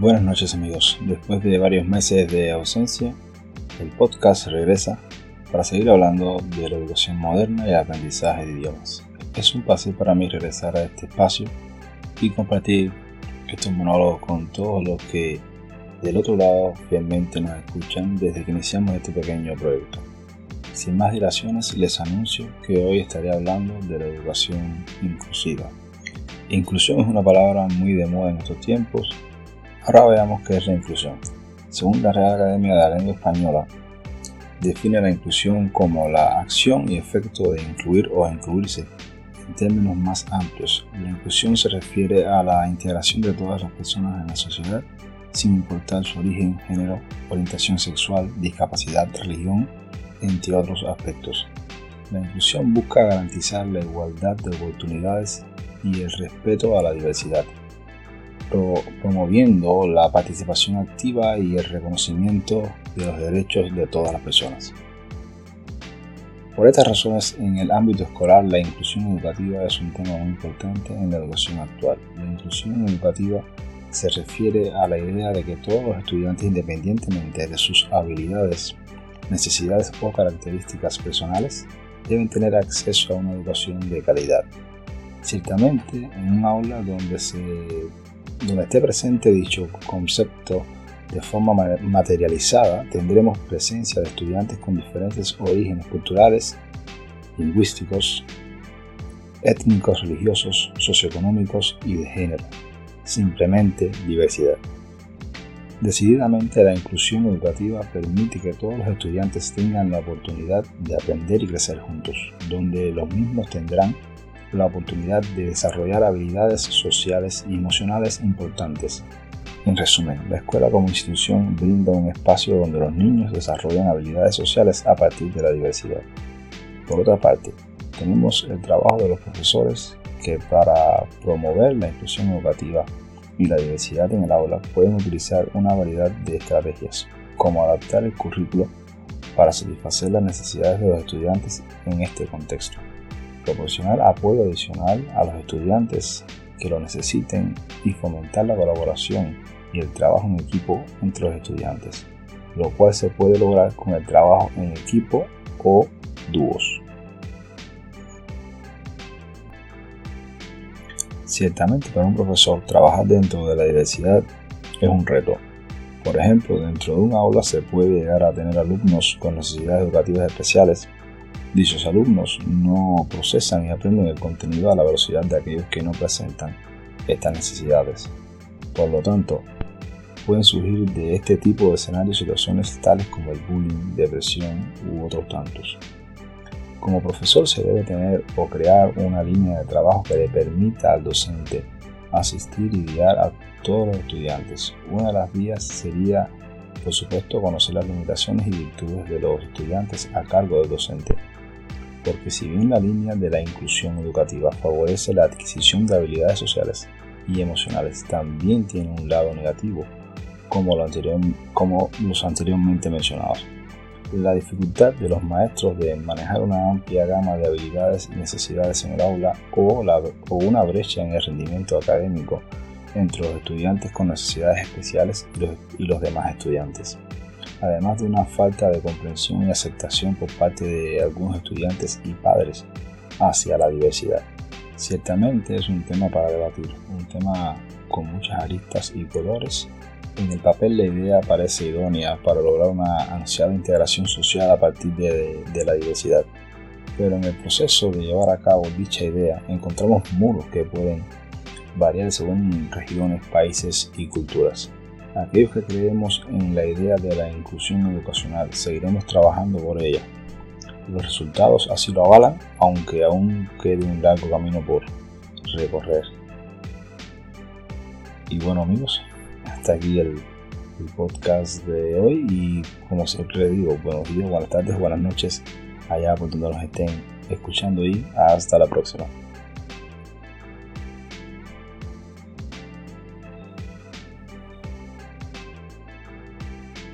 Buenas noches amigos, después de varios meses de ausencia, el podcast regresa para seguir hablando de la educación moderna y el aprendizaje de idiomas. Es un placer para mí regresar a este espacio y compartir estos monólogos con todos los que del otro lado fielmente nos escuchan desde que iniciamos este pequeño proyecto. Sin más dilaciones les anuncio que hoy estaré hablando de la educación inclusiva. Inclusión es una palabra muy de moda en estos tiempos Ahora veamos qué es la inclusión. Según la Real Academia de la Lengua Española, define la inclusión como la acción y efecto de incluir o incluirse. En términos más amplios, la inclusión se refiere a la integración de todas las personas en la sociedad, sin importar su origen, género, orientación sexual, discapacidad, religión, entre otros aspectos. La inclusión busca garantizar la igualdad de oportunidades y el respeto a la diversidad promoviendo la participación activa y el reconocimiento de los derechos de todas las personas. Por estas razones, en el ámbito escolar, la inclusión educativa es un tema muy importante en la educación actual. La inclusión educativa se refiere a la idea de que todos los estudiantes, independientemente de sus habilidades, necesidades o características personales, deben tener acceso a una educación de calidad. Ciertamente, en un aula donde se donde esté presente dicho concepto de forma materializada, tendremos presencia de estudiantes con diferentes orígenes culturales, lingüísticos, étnicos, religiosos, socioeconómicos y de género. Simplemente diversidad. Decididamente la inclusión educativa permite que todos los estudiantes tengan la oportunidad de aprender y crecer juntos, donde los mismos tendrán la oportunidad de desarrollar habilidades sociales y emocionales importantes. En resumen, la escuela como institución brinda un espacio donde los niños desarrollan habilidades sociales a partir de la diversidad. Por otra parte, tenemos el trabajo de los profesores que para promover la inclusión educativa y la diversidad en el aula pueden utilizar una variedad de estrategias, como adaptar el currículo para satisfacer las necesidades de los estudiantes en este contexto proporcionar apoyo adicional a los estudiantes que lo necesiten y fomentar la colaboración y el trabajo en equipo entre los estudiantes, lo cual se puede lograr con el trabajo en equipo o dúos. Ciertamente para un profesor trabajar dentro de la diversidad es un reto. Por ejemplo, dentro de un aula se puede llegar a tener alumnos con necesidades educativas especiales Dichos alumnos no procesan y aprenden el contenido a la velocidad de aquellos que no presentan estas necesidades. Por lo tanto, pueden surgir de este tipo de escenarios situaciones tales como el bullying, depresión u otros tantos. Como profesor se debe tener o crear una línea de trabajo que le permita al docente asistir y guiar a todos los estudiantes. Una de las vías sería, por supuesto, conocer las limitaciones y virtudes de los estudiantes a cargo del docente porque si bien la línea de la inclusión educativa favorece la adquisición de habilidades sociales y emocionales, también tiene un lado negativo, como, los anteriormente mencionados. La dificultad de los maestros de manejar una amplia gama de habilidades y necesidades en el aula o, una brecha en el rendimiento académico entre los estudiantes con necesidades especiales y los demás estudiantes además de una falta de comprensión y aceptación por parte de algunos estudiantes y padres hacia la diversidad. Ciertamente es un tema para debatir, un tema con muchas aristas y colores. En el papel la idea parece idónea para lograr una ansiada integración social a partir de, de la diversidad, pero en el proceso de llevar a cabo dicha idea encontramos muros que pueden variar según regiones, países y culturas. Aquellos que creemos en la idea de la inclusión educacional seguiremos trabajando por ella. Los resultados así lo avalan, aunque aún quede un largo camino por recorrer. Y bueno amigos, hasta aquí el, podcast de hoy y como siempre digo, buenos días, buenas tardes, buenas noches allá por donde nos estén escuchando y hasta la próxima.